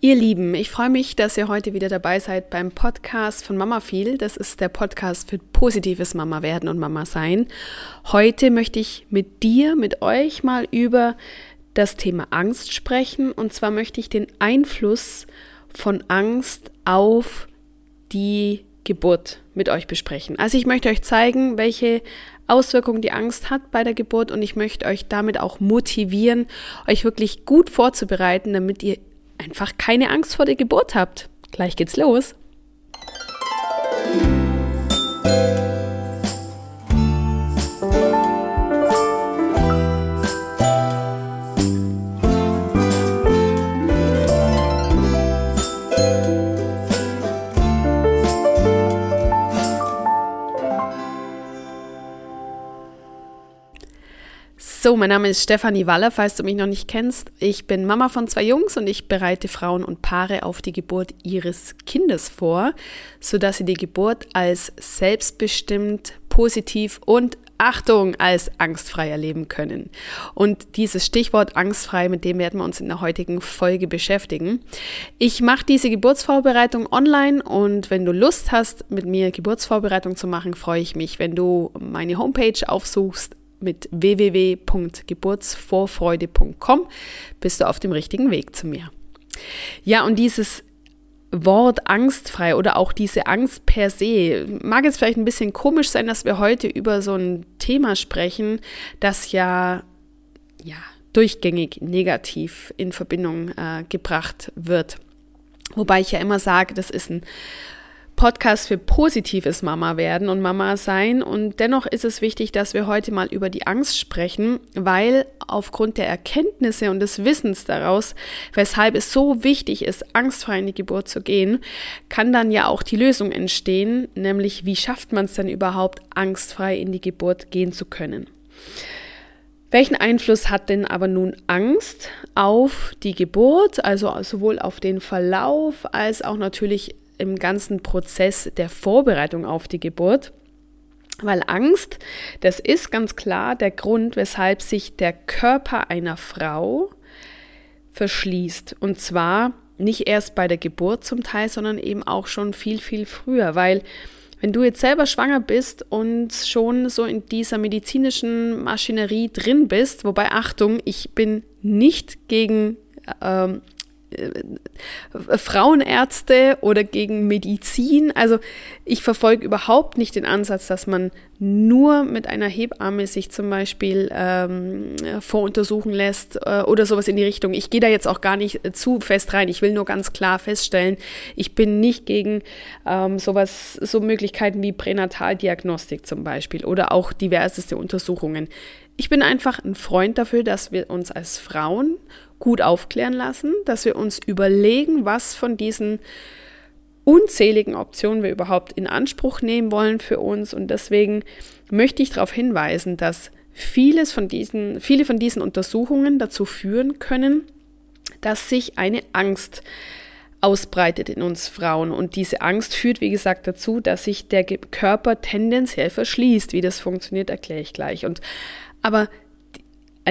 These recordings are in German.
Ihr Lieben, ich freue mich, dass ihr heute wieder dabei seid beim Podcast von Mama viel. Das ist der Podcast für positives Mama werden und Mama sein. Heute möchte ich mit dir, mit euch mal über das Thema Angst sprechen. Und zwar möchte ich den Einfluss von Angst auf die Geburt mit euch besprechen. Also ich möchte euch zeigen, welche Auswirkungen die Angst hat bei der Geburt und ich möchte euch damit auch motivieren, euch wirklich gut vorzubereiten, damit ihr einfach keine Angst vor der Geburt habt. Gleich geht's los. So, mein Name ist Stefanie Waller, falls du mich noch nicht kennst. Ich bin Mama von zwei Jungs und ich bereite Frauen und Paare auf die Geburt ihres Kindes vor, sodass sie die Geburt als selbstbestimmt, positiv und Achtung als angstfrei erleben können. Und dieses Stichwort angstfrei, mit dem werden wir uns in der heutigen Folge beschäftigen. Ich mache diese Geburtsvorbereitung online und wenn du Lust hast, mit mir Geburtsvorbereitung zu machen, freue ich mich, wenn du meine Homepage aufsuchst mit www.geburtsvorfreude.com bist du auf dem richtigen Weg zu mir. Ja, und dieses Wort angstfrei oder auch diese Angst per se. Mag es vielleicht ein bisschen komisch sein, dass wir heute über so ein Thema sprechen, das ja, ja durchgängig negativ in Verbindung äh, gebracht wird. Wobei ich ja immer sage, das ist ein Podcast für positives Mama werden und Mama sein. Und dennoch ist es wichtig, dass wir heute mal über die Angst sprechen, weil aufgrund der Erkenntnisse und des Wissens daraus, weshalb es so wichtig ist, angstfrei in die Geburt zu gehen, kann dann ja auch die Lösung entstehen, nämlich wie schafft man es denn überhaupt, angstfrei in die Geburt gehen zu können. Welchen Einfluss hat denn aber nun Angst auf die Geburt, also sowohl auf den Verlauf als auch natürlich im ganzen Prozess der Vorbereitung auf die Geburt. Weil Angst, das ist ganz klar der Grund, weshalb sich der Körper einer Frau verschließt. Und zwar nicht erst bei der Geburt zum Teil, sondern eben auch schon viel, viel früher. Weil wenn du jetzt selber schwanger bist und schon so in dieser medizinischen Maschinerie drin bist, wobei Achtung, ich bin nicht gegen ähm, äh, Frauenärzte oder gegen Medizin. Also ich verfolge überhaupt nicht den Ansatz, dass man nur mit einer Hebamme sich zum Beispiel ähm, voruntersuchen lässt äh, oder sowas in die Richtung. Ich gehe da jetzt auch gar nicht äh, zu fest rein. Ich will nur ganz klar feststellen, ich bin nicht gegen ähm, sowas, so Möglichkeiten wie Pränataldiagnostik zum Beispiel oder auch diverseste Untersuchungen. Ich bin einfach ein Freund dafür, dass wir uns als Frauen gut aufklären lassen, dass wir uns überlegen, was von diesen unzähligen Optionen wir überhaupt in Anspruch nehmen wollen für uns. Und deswegen möchte ich darauf hinweisen, dass vieles von diesen, viele von diesen Untersuchungen dazu führen können, dass sich eine Angst ausbreitet in uns Frauen. Und diese Angst führt, wie gesagt, dazu, dass sich der Körper tendenziell verschließt. Wie das funktioniert, erkläre ich gleich. Und aber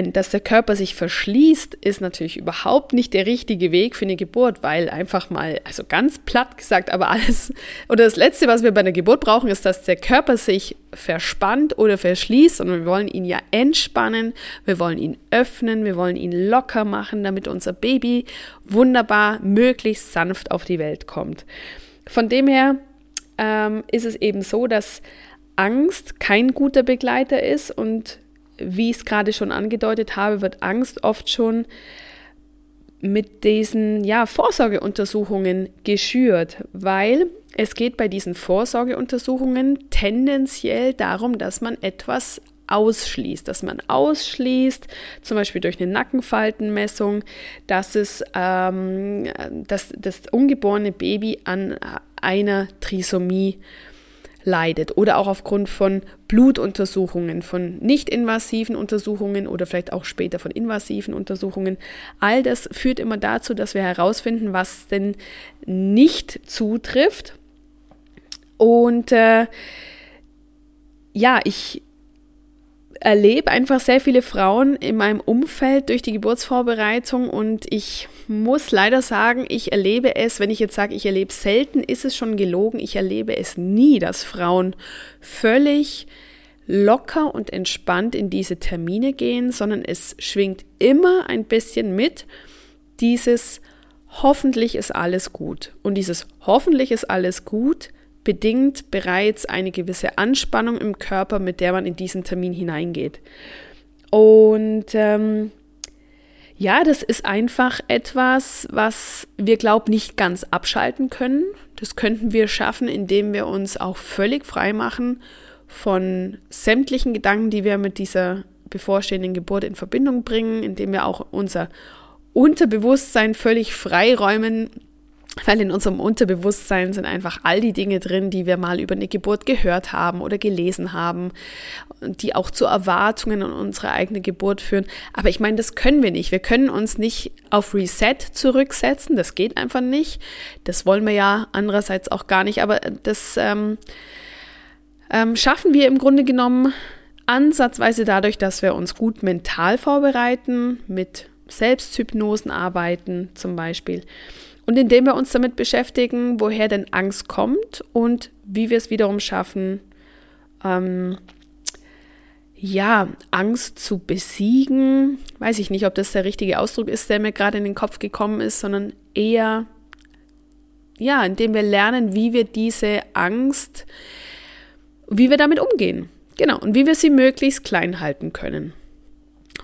dass der Körper sich verschließt, ist natürlich überhaupt nicht der richtige Weg für eine Geburt, weil einfach mal, also ganz platt gesagt, aber alles, oder das Letzte, was wir bei einer Geburt brauchen, ist, dass der Körper sich verspannt oder verschließt und wir wollen ihn ja entspannen, wir wollen ihn öffnen, wir wollen ihn locker machen, damit unser Baby wunderbar, möglichst sanft auf die Welt kommt. Von dem her ähm, ist es eben so, dass Angst kein guter Begleiter ist und wie ich es gerade schon angedeutet habe, wird Angst oft schon mit diesen ja, Vorsorgeuntersuchungen geschürt, weil es geht bei diesen Vorsorgeuntersuchungen tendenziell darum, dass man etwas ausschließt, dass man ausschließt, zum Beispiel durch eine Nackenfaltenmessung, dass es ähm, dass das ungeborene Baby an einer Trisomie leidet oder auch aufgrund von Blutuntersuchungen, von nicht-invasiven Untersuchungen oder vielleicht auch später von invasiven Untersuchungen. All das führt immer dazu, dass wir herausfinden, was denn nicht zutrifft. Und äh, ja, ich erlebe einfach sehr viele Frauen in meinem Umfeld durch die Geburtsvorbereitung und ich muss leider sagen, ich erlebe es, wenn ich jetzt sage, ich erlebe selten, ist es schon gelogen. Ich erlebe es nie, dass Frauen völlig locker und entspannt in diese Termine gehen, sondern es schwingt immer ein bisschen mit dieses hoffentlich ist alles gut. Und dieses hoffentlich ist alles gut bedingt bereits eine gewisse Anspannung im Körper, mit der man in diesen Termin hineingeht. Und ähm, ja, das ist einfach etwas, was wir, glauben, nicht ganz abschalten können. Das könnten wir schaffen, indem wir uns auch völlig frei machen von sämtlichen Gedanken, die wir mit dieser bevorstehenden Geburt in Verbindung bringen, indem wir auch unser Unterbewusstsein völlig freiräumen, weil in unserem Unterbewusstsein sind einfach all die Dinge drin, die wir mal über eine Geburt gehört haben oder gelesen haben, die auch zu Erwartungen an unsere eigene Geburt führen. Aber ich meine, das können wir nicht. Wir können uns nicht auf Reset zurücksetzen. Das geht einfach nicht. Das wollen wir ja andererseits auch gar nicht. Aber das ähm, ähm, schaffen wir im Grunde genommen ansatzweise dadurch, dass wir uns gut mental vorbereiten, mit Selbsthypnosen arbeiten zum Beispiel und indem wir uns damit beschäftigen, woher denn Angst kommt und wie wir es wiederum schaffen, ähm, ja, Angst zu besiegen. Weiß ich nicht, ob das der richtige Ausdruck ist, der mir gerade in den Kopf gekommen ist, sondern eher, ja, indem wir lernen, wie wir diese Angst, wie wir damit umgehen. Genau, und wie wir sie möglichst klein halten können.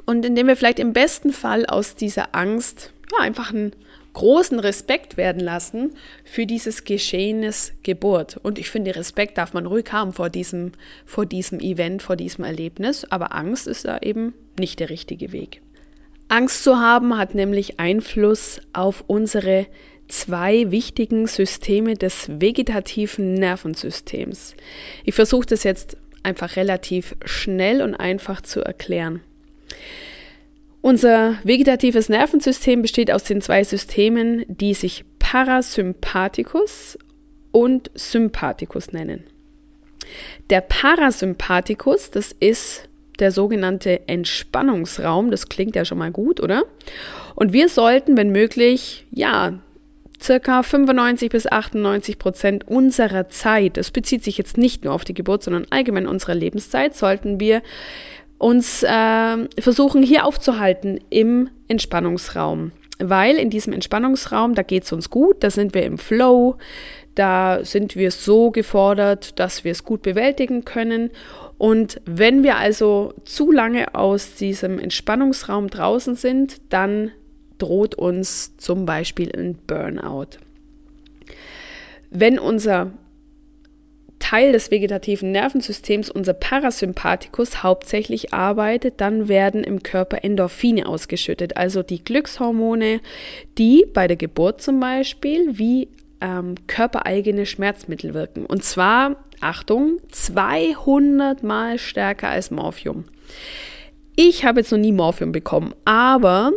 Und indem wir vielleicht im besten Fall aus dieser Angst ja, einfach ein großen Respekt werden lassen für dieses Geschehnis Geburt. Und ich finde, Respekt darf man ruhig haben vor diesem, vor diesem Event, vor diesem Erlebnis, aber Angst ist da eben nicht der richtige Weg. Angst zu haben hat nämlich Einfluss auf unsere zwei wichtigen Systeme des vegetativen Nervensystems. Ich versuche das jetzt einfach relativ schnell und einfach zu erklären. Unser vegetatives Nervensystem besteht aus den zwei Systemen, die sich Parasympathikus und Sympathikus nennen. Der Parasympathikus, das ist der sogenannte Entspannungsraum, das klingt ja schon mal gut, oder? Und wir sollten, wenn möglich, ja, circa 95 bis 98 Prozent unserer Zeit, das bezieht sich jetzt nicht nur auf die Geburt, sondern allgemein unserer Lebenszeit, sollten wir uns äh, versuchen hier aufzuhalten im Entspannungsraum. Weil in diesem Entspannungsraum, da geht es uns gut, da sind wir im Flow, da sind wir so gefordert, dass wir es gut bewältigen können. Und wenn wir also zu lange aus diesem Entspannungsraum draußen sind, dann droht uns zum Beispiel ein Burnout. Wenn unser Teil des vegetativen Nervensystems, unser Parasympathikus, hauptsächlich arbeitet, dann werden im Körper Endorphine ausgeschüttet, also die Glückshormone, die bei der Geburt zum Beispiel wie ähm, körpereigene Schmerzmittel wirken. Und zwar, Achtung, 200 mal stärker als Morphium. Ich habe jetzt noch nie Morphium bekommen, aber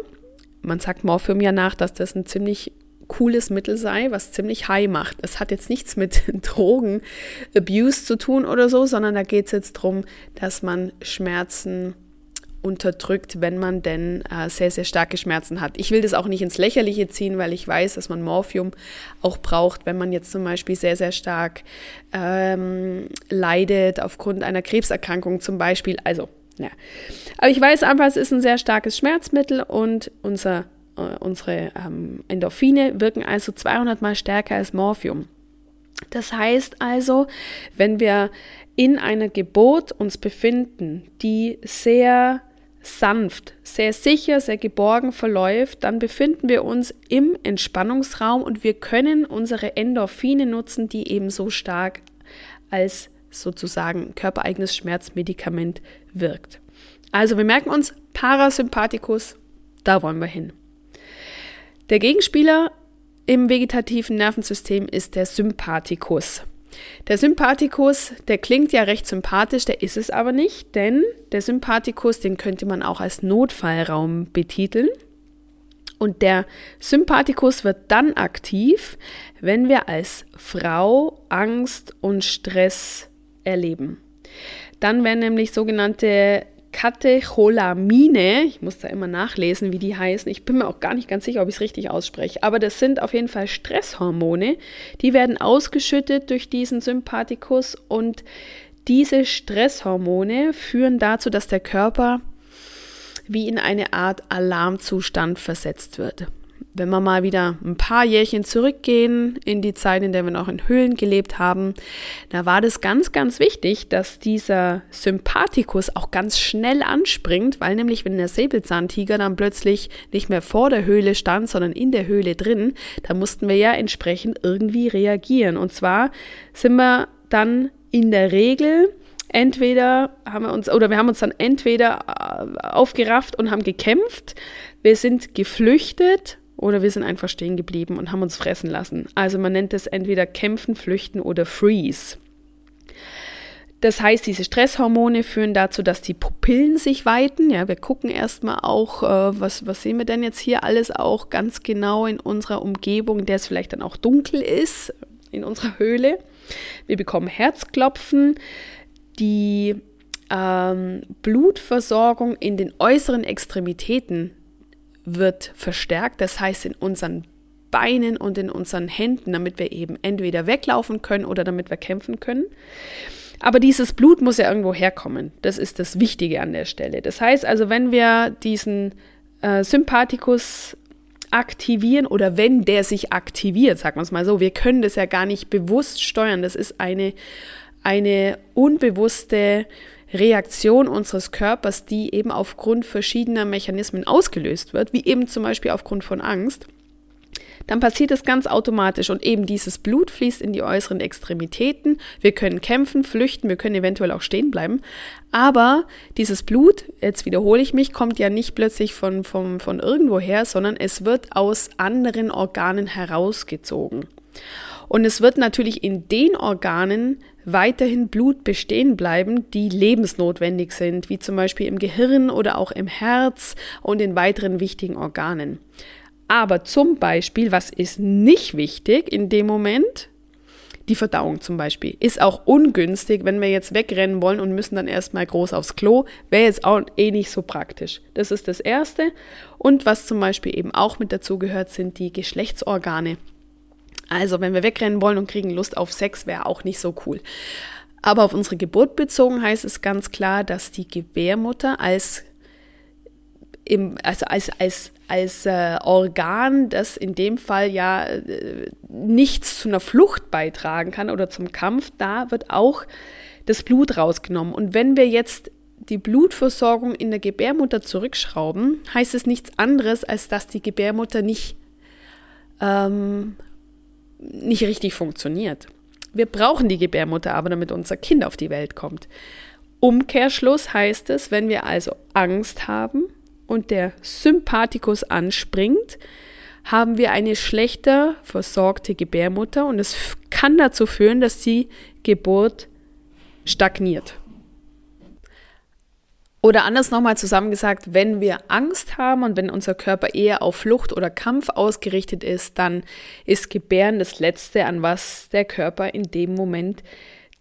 man sagt Morphium ja nach, dass das ein ziemlich cooles Mittel sei, was ziemlich high macht. Es hat jetzt nichts mit Drogen-Abuse zu tun oder so, sondern da geht es jetzt darum, dass man Schmerzen unterdrückt, wenn man denn äh, sehr, sehr starke Schmerzen hat. Ich will das auch nicht ins Lächerliche ziehen, weil ich weiß, dass man Morphium auch braucht, wenn man jetzt zum Beispiel sehr, sehr stark ähm, leidet aufgrund einer Krebserkrankung zum Beispiel. Also, ja. Aber ich weiß einfach, es ist ein sehr starkes Schmerzmittel und unser unsere ähm, Endorphine wirken also 200 mal stärker als Morphium. Das heißt also, wenn wir in einer Geburt uns befinden, die sehr sanft, sehr sicher, sehr geborgen verläuft, dann befinden wir uns im Entspannungsraum und wir können unsere Endorphine nutzen, die eben so stark als sozusagen körpereigenes Schmerzmedikament wirkt. Also wir merken uns Parasympathikus, da wollen wir hin. Der Gegenspieler im vegetativen Nervensystem ist der Sympathikus. Der Sympathikus, der klingt ja recht sympathisch, der ist es aber nicht, denn der Sympathikus, den könnte man auch als Notfallraum betiteln. Und der Sympathikus wird dann aktiv, wenn wir als Frau Angst und Stress erleben. Dann werden nämlich sogenannte Katecholamine, ich muss da immer nachlesen, wie die heißen. Ich bin mir auch gar nicht ganz sicher, ob ich es richtig ausspreche, aber das sind auf jeden Fall Stresshormone. Die werden ausgeschüttet durch diesen Sympathikus und diese Stresshormone führen dazu, dass der Körper wie in eine Art Alarmzustand versetzt wird. Wenn wir mal wieder ein paar Jährchen zurückgehen in die Zeit, in der wir noch in Höhlen gelebt haben, da war das ganz, ganz wichtig, dass dieser Sympathikus auch ganz schnell anspringt, weil nämlich, wenn der Säbelzahntiger dann plötzlich nicht mehr vor der Höhle stand, sondern in der Höhle drin, da mussten wir ja entsprechend irgendwie reagieren. Und zwar sind wir dann in der Regel entweder haben wir uns oder wir haben uns dann entweder äh, aufgerafft und haben gekämpft, wir sind geflüchtet oder wir sind einfach stehen geblieben und haben uns fressen lassen. Also man nennt es entweder kämpfen, flüchten oder freeze. Das heißt, diese Stresshormone führen dazu, dass die Pupillen sich weiten. Ja, wir gucken erstmal auch, äh, was, was sehen wir denn jetzt hier alles auch ganz genau in unserer Umgebung, der es vielleicht dann auch dunkel ist, in unserer Höhle. Wir bekommen Herzklopfen. Die ähm, Blutversorgung in den äußeren Extremitäten wird verstärkt, das heißt in unseren Beinen und in unseren Händen, damit wir eben entweder weglaufen können oder damit wir kämpfen können. Aber dieses Blut muss ja irgendwo herkommen. Das ist das Wichtige an der Stelle. Das heißt also, wenn wir diesen äh, Sympathikus aktivieren oder wenn der sich aktiviert, sagen wir es mal so, wir können das ja gar nicht bewusst steuern. Das ist eine, eine unbewusste Reaktion unseres Körpers, die eben aufgrund verschiedener Mechanismen ausgelöst wird, wie eben zum Beispiel aufgrund von Angst, dann passiert es ganz automatisch und eben dieses Blut fließt in die äußeren Extremitäten. Wir können kämpfen, flüchten, wir können eventuell auch stehen bleiben. Aber dieses Blut, jetzt wiederhole ich mich, kommt ja nicht plötzlich von, von, von irgendwoher, sondern es wird aus anderen Organen herausgezogen. Und es wird natürlich in den Organen weiterhin Blut bestehen bleiben, die lebensnotwendig sind, wie zum Beispiel im Gehirn oder auch im Herz und in weiteren wichtigen Organen. Aber zum Beispiel, was ist nicht wichtig in dem Moment? Die Verdauung zum Beispiel ist auch ungünstig, wenn wir jetzt wegrennen wollen und müssen dann erstmal groß aufs Klo, wäre jetzt auch eh nicht so praktisch. Das ist das Erste. Und was zum Beispiel eben auch mit dazu gehört, sind die Geschlechtsorgane. Also, wenn wir wegrennen wollen und kriegen Lust auf Sex, wäre auch nicht so cool. Aber auf unsere Geburt bezogen heißt es ganz klar, dass die Gebärmutter als, im, also als, als, als äh, Organ, das in dem Fall ja äh, nichts zu einer Flucht beitragen kann oder zum Kampf, da wird auch das Blut rausgenommen. Und wenn wir jetzt die Blutversorgung in der Gebärmutter zurückschrauben, heißt es nichts anderes, als dass die Gebärmutter nicht ähm, nicht richtig funktioniert. Wir brauchen die Gebärmutter aber, damit unser Kind auf die Welt kommt. Umkehrschluss heißt es, wenn wir also Angst haben und der Sympathikus anspringt, haben wir eine schlechter versorgte Gebärmutter und es kann dazu führen, dass die Geburt stagniert. Oder anders nochmal zusammengesagt, wenn wir Angst haben und wenn unser Körper eher auf Flucht oder Kampf ausgerichtet ist, dann ist Gebären das Letzte, an was der Körper in dem Moment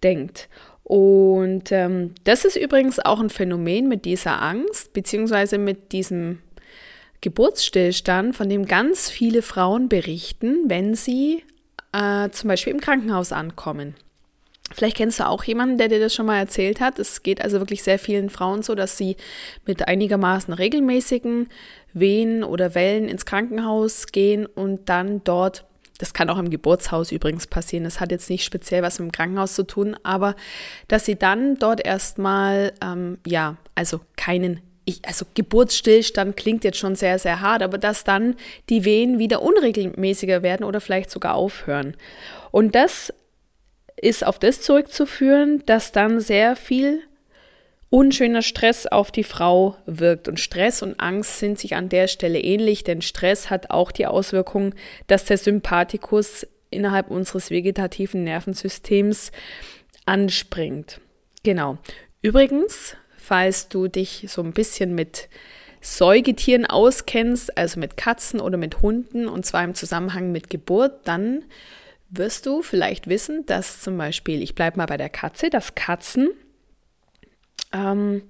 denkt. Und ähm, das ist übrigens auch ein Phänomen mit dieser Angst, beziehungsweise mit diesem Geburtsstillstand, von dem ganz viele Frauen berichten, wenn sie äh, zum Beispiel im Krankenhaus ankommen. Vielleicht kennst du auch jemanden, der dir das schon mal erzählt hat. Es geht also wirklich sehr vielen Frauen so, dass sie mit einigermaßen regelmäßigen Wehen oder Wellen ins Krankenhaus gehen und dann dort, das kann auch im Geburtshaus übrigens passieren, das hat jetzt nicht speziell was mit dem Krankenhaus zu tun, aber dass sie dann dort erstmal, ähm, ja, also keinen ich, also Geburtsstillstand klingt jetzt schon sehr, sehr hart, aber dass dann die Wehen wieder unregelmäßiger werden oder vielleicht sogar aufhören. Und das ist auf das zurückzuführen, dass dann sehr viel unschöner Stress auf die Frau wirkt. Und Stress und Angst sind sich an der Stelle ähnlich, denn Stress hat auch die Auswirkung, dass der Sympathikus innerhalb unseres vegetativen Nervensystems anspringt. Genau. Übrigens, falls du dich so ein bisschen mit Säugetieren auskennst, also mit Katzen oder mit Hunden, und zwar im Zusammenhang mit Geburt, dann wirst du vielleicht wissen, dass zum Beispiel, ich bleibe mal bei der Katze, dass Katzen ähm,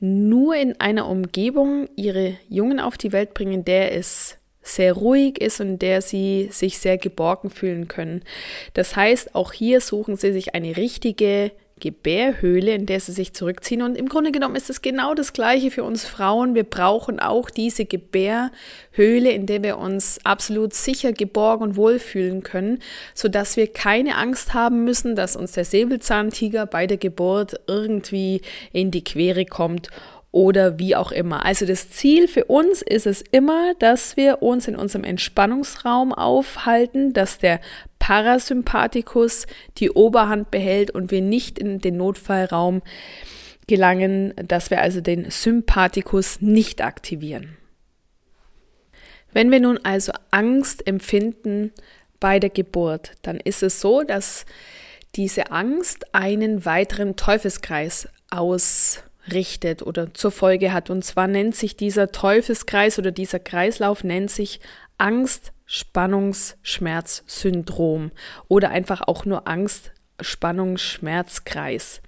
nur in einer Umgebung ihre Jungen auf die Welt bringen, der es sehr ruhig ist und der sie sich sehr geborgen fühlen können. Das heißt, auch hier suchen sie sich eine richtige Gebärhöhle, in der sie sich zurückziehen. Und im Grunde genommen ist es genau das Gleiche für uns Frauen. Wir brauchen auch diese Gebärhöhle, in der wir uns absolut sicher geborgen und wohlfühlen können, sodass wir keine Angst haben müssen, dass uns der Säbelzahntiger bei der Geburt irgendwie in die Quere kommt oder wie auch immer. Also das Ziel für uns ist es immer, dass wir uns in unserem Entspannungsraum aufhalten, dass der Parasympathikus die Oberhand behält und wir nicht in den Notfallraum gelangen, dass wir also den Sympathikus nicht aktivieren. Wenn wir nun also Angst empfinden bei der Geburt, dann ist es so, dass diese Angst einen weiteren Teufelskreis aus richtet oder zur Folge hat. Und zwar nennt sich dieser Teufelskreis oder dieser Kreislauf nennt sich Angst, Spannungs, Schmerz, Syndrom oder einfach auch nur Angst, Spannung, Schmerzkreis.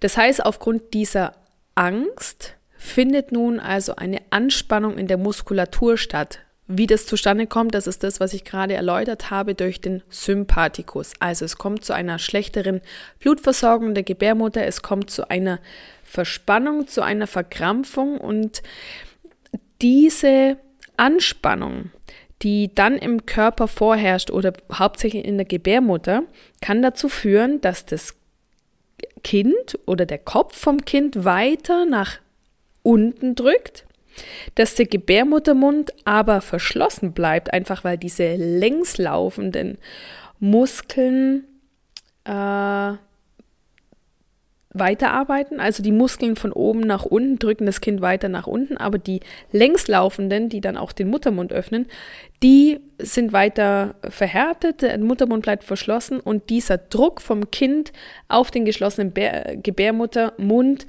Das heißt, aufgrund dieser Angst findet nun also eine Anspannung in der Muskulatur statt. Wie das zustande kommt, das ist das, was ich gerade erläutert habe durch den Sympathikus. Also es kommt zu einer schlechteren Blutversorgung der Gebärmutter, es kommt zu einer Verspannung, zu einer Verkrampfung und diese Anspannung, die dann im Körper vorherrscht oder hauptsächlich in der Gebärmutter, kann dazu führen, dass das Kind oder der Kopf vom Kind weiter nach unten drückt, dass der Gebärmuttermund aber verschlossen bleibt, einfach weil diese längslaufenden Muskeln äh, weiterarbeiten. Also die Muskeln von oben nach unten drücken das Kind weiter nach unten, aber die längslaufenden, die dann auch den Muttermund öffnen, die sind weiter verhärtet, der Muttermund bleibt verschlossen und dieser Druck vom Kind auf den geschlossenen Bär Gebärmuttermund,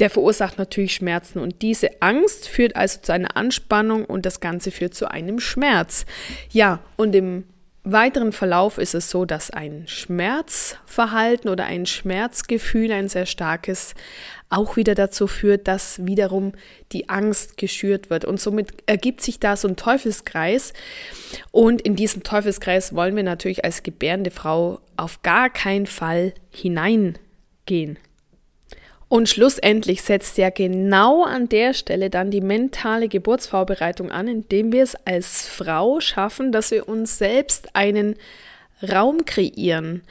der verursacht natürlich Schmerzen und diese Angst führt also zu einer Anspannung und das Ganze führt zu einem Schmerz. Ja, und im weiteren Verlauf ist es so, dass ein Schmerzverhalten oder ein Schmerzgefühl, ein sehr starkes, auch wieder dazu führt, dass wiederum die Angst geschürt wird. Und somit ergibt sich da so ein Teufelskreis. Und in diesen Teufelskreis wollen wir natürlich als gebärende Frau auf gar keinen Fall hineingehen. Und schlussendlich setzt ja genau an der Stelle dann die mentale Geburtsvorbereitung an, indem wir es als Frau schaffen, dass wir uns selbst einen Raum kreieren,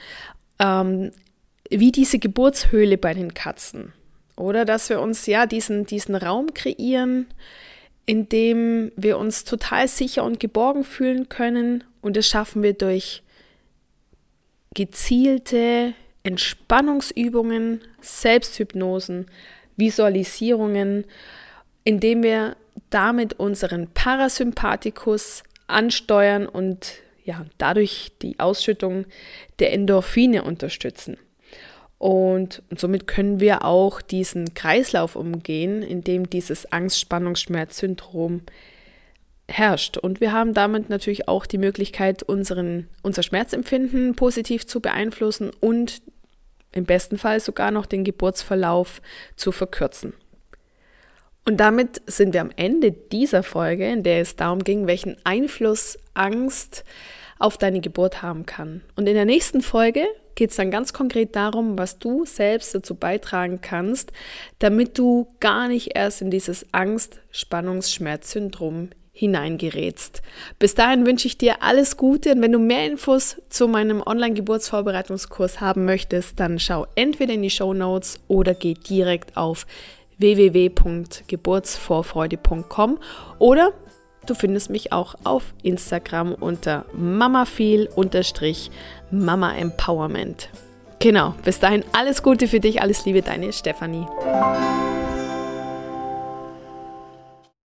ähm, wie diese Geburtshöhle bei den Katzen. Oder dass wir uns ja diesen, diesen Raum kreieren, in dem wir uns total sicher und geborgen fühlen können. Und das schaffen wir durch gezielte Entspannungsübungen, Selbsthypnosen, Visualisierungen, indem wir damit unseren Parasympathikus ansteuern und ja, dadurch die Ausschüttung der Endorphine unterstützen. Und, und somit können wir auch diesen Kreislauf umgehen, in dem dieses Angst-Spannungs-Schmerz-Syndrom herrscht. Und wir haben damit natürlich auch die Möglichkeit, unseren, unser Schmerzempfinden positiv zu beeinflussen und im besten Fall sogar noch den Geburtsverlauf zu verkürzen. Und damit sind wir am Ende dieser Folge, in der es darum ging, welchen Einfluss Angst auf deine Geburt haben kann. Und in der nächsten Folge geht es dann ganz konkret darum, was du selbst dazu beitragen kannst, damit du gar nicht erst in dieses Angst-Spannungs-Schmerz-Syndrom hineingerätst. Bis dahin wünsche ich dir alles Gute und wenn du mehr Infos zu meinem Online-Geburtsvorbereitungskurs haben möchtest, dann schau entweder in die Show Notes oder geh direkt auf www.geburtsvorfreude.com oder du findest mich auch auf Instagram unter mamafeel-mama Empowerment. Genau, bis dahin alles Gute für dich, alles Liebe, deine Stefanie.